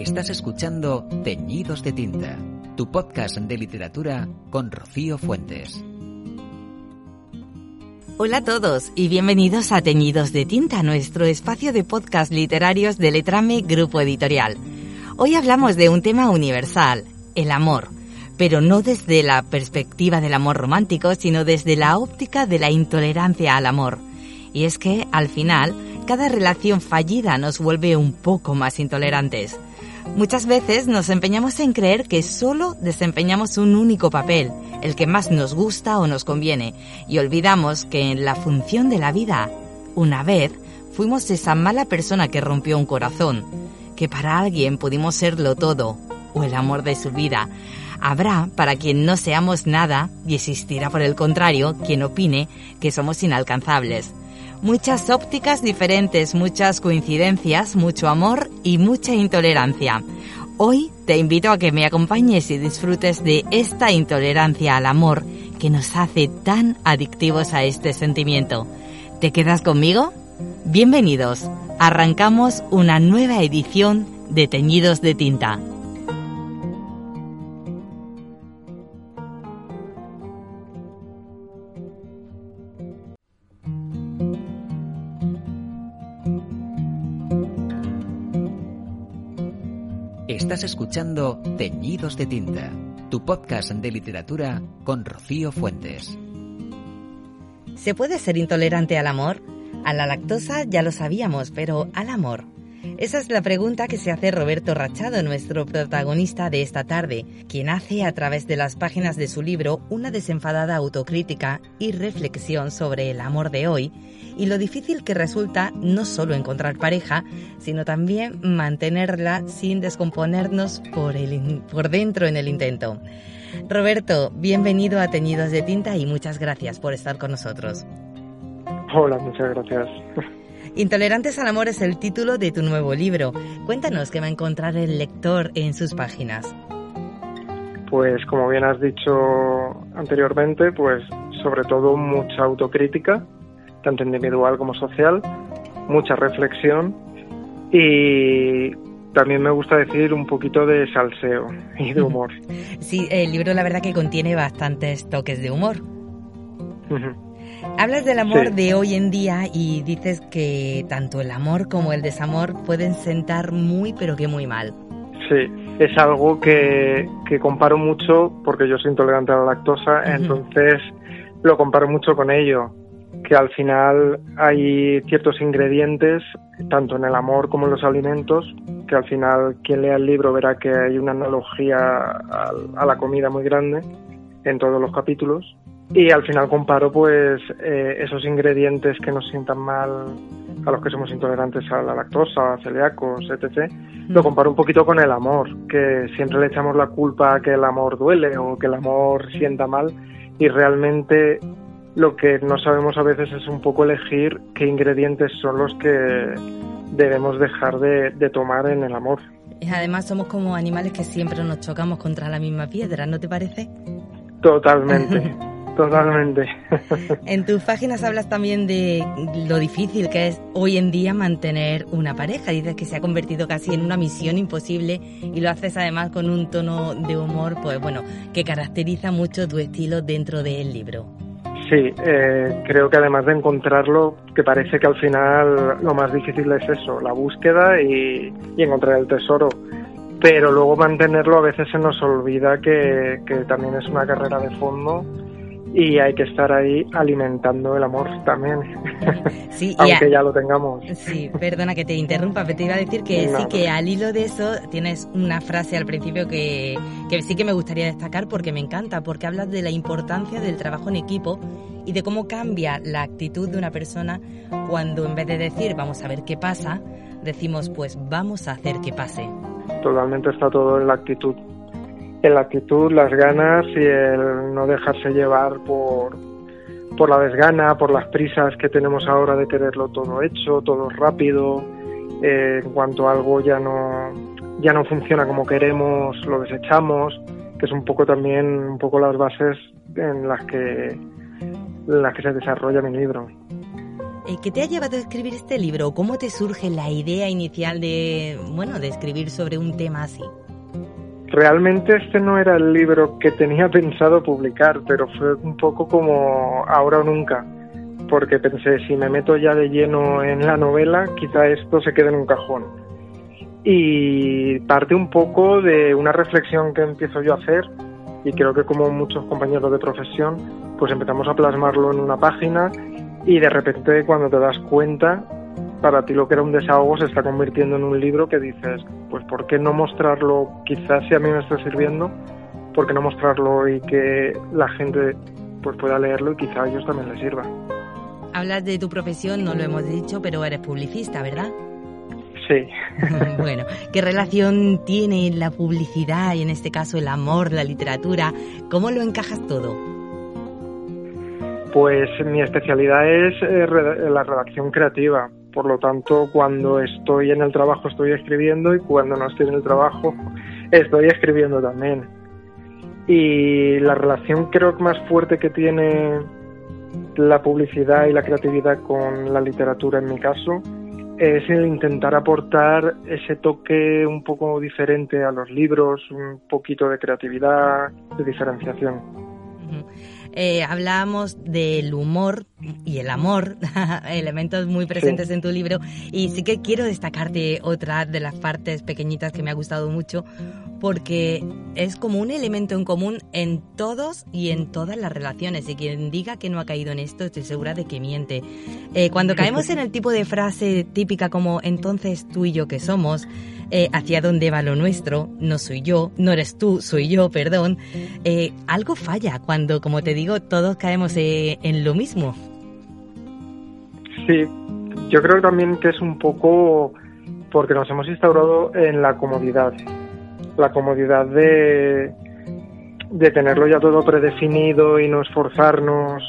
Estás escuchando Teñidos de Tinta, tu podcast de literatura con Rocío Fuentes. Hola a todos y bienvenidos a Teñidos de Tinta, nuestro espacio de podcast literarios de Letrame Grupo Editorial. Hoy hablamos de un tema universal, el amor, pero no desde la perspectiva del amor romántico, sino desde la óptica de la intolerancia al amor. Y es que, al final, cada relación fallida nos vuelve un poco más intolerantes. Muchas veces nos empeñamos en creer que solo desempeñamos un único papel, el que más nos gusta o nos conviene, y olvidamos que en la función de la vida, una vez, fuimos esa mala persona que rompió un corazón, que para alguien pudimos serlo todo, o el amor de su vida. Habrá para quien no seamos nada y existirá por el contrario quien opine que somos inalcanzables. Muchas ópticas diferentes, muchas coincidencias, mucho amor y mucha intolerancia. Hoy te invito a que me acompañes y disfrutes de esta intolerancia al amor que nos hace tan adictivos a este sentimiento. ¿Te quedas conmigo? Bienvenidos. Arrancamos una nueva edición de Teñidos de Tinta. Estás escuchando Teñidos de Tinta, tu podcast de literatura con Rocío Fuentes. ¿Se puede ser intolerante al amor? A la lactosa ya lo sabíamos, pero al amor. Esa es la pregunta que se hace Roberto Rachado, nuestro protagonista de esta tarde, quien hace a través de las páginas de su libro una desenfadada autocrítica y reflexión sobre el amor de hoy y lo difícil que resulta no solo encontrar pareja, sino también mantenerla sin descomponernos por, el, por dentro en el intento. Roberto, bienvenido a Teñidos de Tinta y muchas gracias por estar con nosotros. Hola, muchas gracias. Intolerantes al amor es el título de tu nuevo libro. Cuéntanos qué va a encontrar el lector en sus páginas. Pues como bien has dicho anteriormente, pues sobre todo mucha autocrítica, tanto individual como social, mucha reflexión y también me gusta decir un poquito de salseo y de humor. Sí, el libro la verdad que contiene bastantes toques de humor. Hablas del amor de hoy en día y dices que tanto el amor como el desamor pueden sentar muy pero que muy mal. Sí, es algo que, que comparo mucho porque yo soy intolerante a la lactosa, entonces lo comparo mucho con ello, que al final hay ciertos ingredientes, tanto en el amor como en los alimentos, que al final quien lea el libro verá que hay una analogía a, a la comida muy grande en todos los capítulos y al final comparo pues eh, esos ingredientes que nos sientan mal a los que somos intolerantes a la lactosa, a celíacos, etc. Lo comparo un poquito con el amor, que siempre le echamos la culpa a que el amor duele o que el amor sienta mal y realmente lo que no sabemos a veces es un poco elegir qué ingredientes son los que debemos dejar de, de tomar en el amor. Además somos como animales que siempre nos chocamos contra la misma piedra, ¿no te parece? Totalmente. Totalmente. En tus páginas hablas también de lo difícil que es hoy en día mantener una pareja. Dices que se ha convertido casi en una misión imposible y lo haces además con un tono de humor, pues bueno, que caracteriza mucho tu estilo dentro del libro. Sí, eh, creo que además de encontrarlo, que parece que al final lo más difícil es eso, la búsqueda y, y encontrar el tesoro pero luego mantenerlo a veces se nos olvida que, que, también es una carrera de fondo y hay que estar ahí alimentando el amor también, sí, aunque ya lo tengamos. Sí, perdona que te interrumpa, pero te iba a decir que sí, que al hilo de eso tienes una frase al principio que, que sí que me gustaría destacar porque me encanta, porque hablas de la importancia del trabajo en equipo y de cómo cambia la actitud de una persona cuando en vez de decir vamos a ver qué pasa, decimos pues vamos a hacer que pase. Totalmente está todo en la actitud en la actitud, las ganas y el no dejarse llevar por, por la desgana, por las prisas que tenemos ahora de quererlo todo hecho, todo rápido. Eh, en cuanto algo ya no, ya no funciona como queremos, lo desechamos, que es un poco también un poco las bases en las que, las que se desarrolla mi libro. Eh, ¿Qué te ha llevado a escribir este libro? ¿Cómo te surge la idea inicial de, bueno, de escribir sobre un tema así? Realmente este no era el libro que tenía pensado publicar, pero fue un poco como ahora o nunca, porque pensé, si me meto ya de lleno en la novela, quizá esto se quede en un cajón. Y parte un poco de una reflexión que empiezo yo a hacer, y creo que como muchos compañeros de profesión, pues empezamos a plasmarlo en una página y de repente cuando te das cuenta para ti lo que era un desahogo se está convirtiendo en un libro que dices, pues ¿por qué no mostrarlo? Quizás si a mí me está sirviendo, ¿por qué no mostrarlo y que la gente pues pueda leerlo y quizá a ellos también les sirva? Hablas de tu profesión, no lo hemos dicho, pero eres publicista, ¿verdad? Sí. bueno, ¿qué relación tiene la publicidad y en este caso el amor, la literatura? ¿Cómo lo encajas todo? Pues mi especialidad es eh, la redacción creativa. Por lo tanto, cuando estoy en el trabajo estoy escribiendo y cuando no estoy en el trabajo estoy escribiendo también. Y la relación creo que más fuerte que tiene la publicidad y la creatividad con la literatura en mi caso es el intentar aportar ese toque un poco diferente a los libros, un poquito de creatividad, de diferenciación. Eh, hablábamos del humor y el amor, elementos muy presentes en tu libro, y sí que quiero destacarte otra de las partes pequeñitas que me ha gustado mucho, porque es como un elemento en común en todos y en todas las relaciones, y quien diga que no ha caído en esto, estoy segura de que miente. Eh, cuando caemos en el tipo de frase típica como entonces tú y yo que somos, eh, hacia dónde va lo nuestro, no soy yo, no eres tú, soy yo, perdón, eh, algo falla cuando, como te digo, todos caemos eh, en lo mismo. Sí, yo creo también que es un poco porque nos hemos instaurado en la comodidad, la comodidad de, de tenerlo ya todo predefinido y no esforzarnos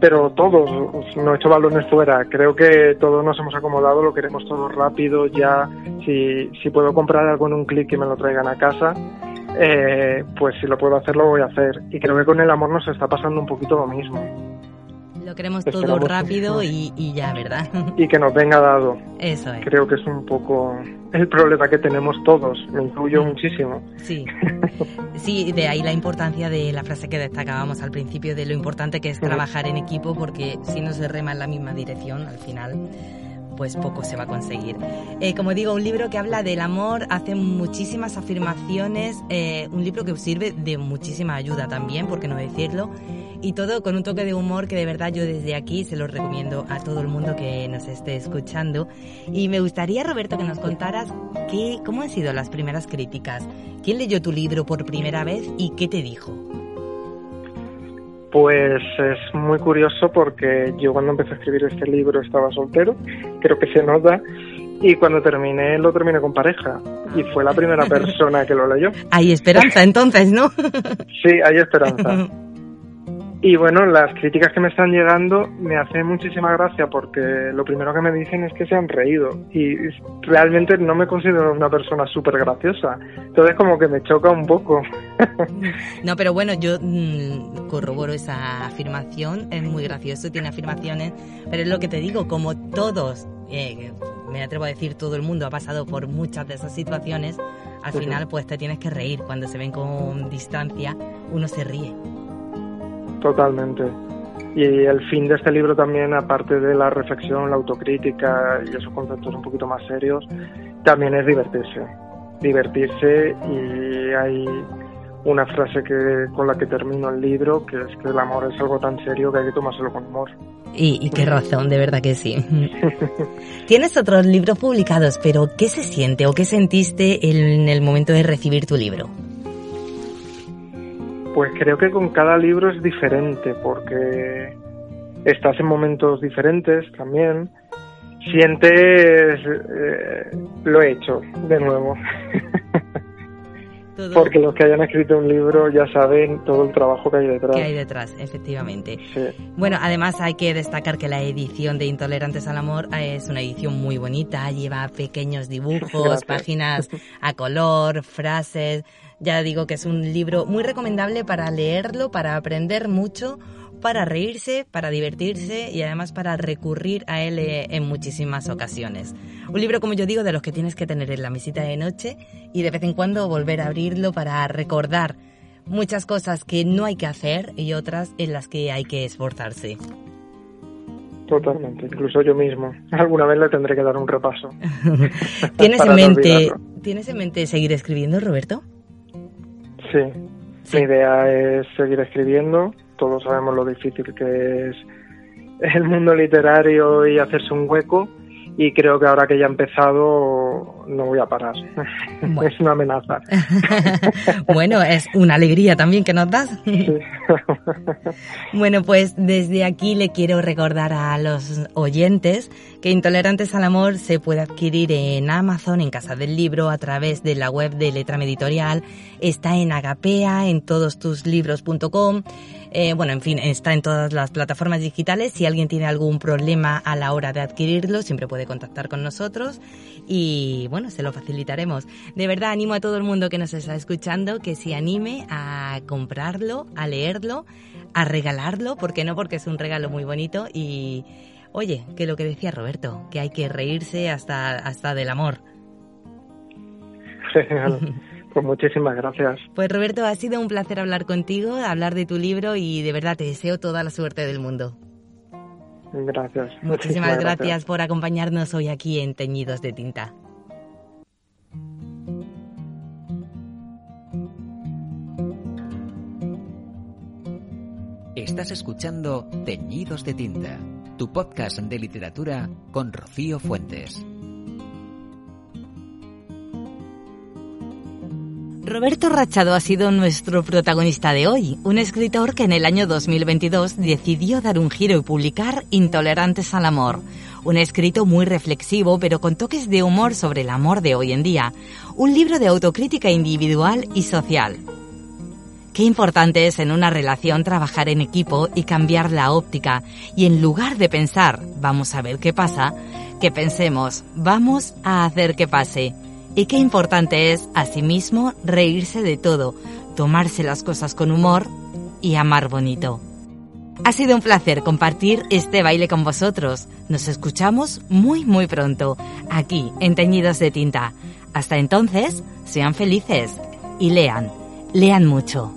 pero todos, no he hecho balones fuera. Creo que todos nos hemos acomodado, lo queremos todo rápido, ya si, si puedo comprar algo en un clic y me lo traigan a casa, eh, pues si lo puedo hacer, lo voy a hacer. Y creo que con el amor nos está pasando un poquito lo mismo. Lo queremos todo rápido y, y, ya, ¿verdad? Y que nos venga dado. Eso es. Creo que es un poco el problema que tenemos todos, me incluyo mm. muchísimo. Sí. sí, de ahí la importancia de la frase que destacábamos al principio, de lo importante que es trabajar en equipo, porque si no se rema en la misma dirección, al final pues poco se va a conseguir. Eh, como digo, un libro que habla del amor, hace muchísimas afirmaciones, eh, un libro que sirve de muchísima ayuda también, por qué no decirlo, y todo con un toque de humor que de verdad yo desde aquí se lo recomiendo a todo el mundo que nos esté escuchando. Y me gustaría, Roberto, que nos contaras qué, cómo han sido las primeras críticas, quién leyó tu libro por primera vez y qué te dijo. Pues es muy curioso porque yo cuando empecé a escribir este libro estaba soltero, creo que se nota, y cuando terminé lo terminé con pareja y fue la primera persona que lo leyó. Hay esperanza entonces, ¿no? sí, hay esperanza. Y bueno, las críticas que me están llegando me hacen muchísima gracia porque lo primero que me dicen es que se han reído y realmente no me considero una persona súper graciosa. Entonces como que me choca un poco. no, pero bueno, yo mm, corroboro esa afirmación, es muy gracioso, tiene afirmaciones, pero es lo que te digo, como todos, eh, me atrevo a decir todo el mundo ha pasado por muchas de esas situaciones, al final pues te tienes que reír, cuando se ven con distancia uno se ríe. Totalmente. Y el fin de este libro también, aparte de la reflexión, la autocrítica y esos conceptos un poquito más serios, también es divertirse. Divertirse y hay una frase que con la que termino el libro, que es que el amor es algo tan serio que hay que tomárselo con humor. Y, qué razón, de verdad que sí. Tienes otros libros publicados, pero ¿qué se siente o qué sentiste en el momento de recibir tu libro? Pues creo que con cada libro es diferente, porque estás en momentos diferentes también. Sientes, eh, lo he hecho de nuevo. Porque los que hayan escrito un libro ya saben todo el trabajo que hay detrás. Que hay detrás, efectivamente. Bueno, además hay que destacar que la edición de Intolerantes al Amor es una edición muy bonita, lleva pequeños dibujos, páginas a color, frases. Ya digo que es un libro muy recomendable para leerlo, para aprender mucho para reírse, para divertirse y además para recurrir a él eh, en muchísimas ocasiones. Un libro, como yo digo, de los que tienes que tener en la mesita de noche y de vez en cuando volver a abrirlo para recordar muchas cosas que no hay que hacer y otras en las que hay que esforzarse. Totalmente, incluso yo mismo. Alguna vez le tendré que dar un repaso. ¿Tienes en mente ¿Tienes en mente seguir escribiendo, Roberto? Sí. sí. Mi idea es seguir escribiendo todos sabemos lo difícil que es el mundo literario y hacerse un hueco y creo que ahora que ya he empezado no voy a parar. es una amenaza. bueno, es una alegría también que nos das. bueno, pues desde aquí le quiero recordar a los oyentes que Intolerantes al Amor se puede adquirir en Amazon, en Casa del Libro, a través de la web de Letra Editorial. Está en Agapea, en todostuslibros.com. Eh, bueno, en fin, está en todas las plataformas digitales. Si alguien tiene algún problema a la hora de adquirirlo, siempre puede contactar con nosotros y bueno, se lo facilitaremos. De verdad, animo a todo el mundo que nos está escuchando que se anime a comprarlo, a leerlo, a regalarlo, porque no, porque es un regalo muy bonito y oye, que lo que decía Roberto, que hay que reírse hasta, hasta del amor. Pues muchísimas gracias. Pues Roberto, ha sido un placer hablar contigo, hablar de tu libro y de verdad te deseo toda la suerte del mundo. Gracias. Muchísimas, gracias por acompañarnos hoy aquí en Teñidos de Tinta. Estás escuchando Teñidos de Tinta, tu podcast de literatura con Rocío Fuentes. Roberto Rachado ha sido nuestro protagonista de hoy, un escritor que en el año 2022 decidió dar un giro y publicar Intolerantes al Amor, un escrito muy reflexivo pero con toques de humor sobre el amor de hoy en día, un libro de autocrítica individual y social. Qué importante es en una relación trabajar en equipo y cambiar la óptica. Y en lugar de pensar vamos a ver qué pasa, que pensemos vamos a hacer que pase y qué importante es, asimismo, reírse de todo, tomarse las cosas con humor y amar bonito. Ha sido un placer compartir este baile con vosotros. Nos escuchamos muy muy pronto, aquí en Teñidos de Tinta. Hasta entonces, sean felices y lean, lean mucho.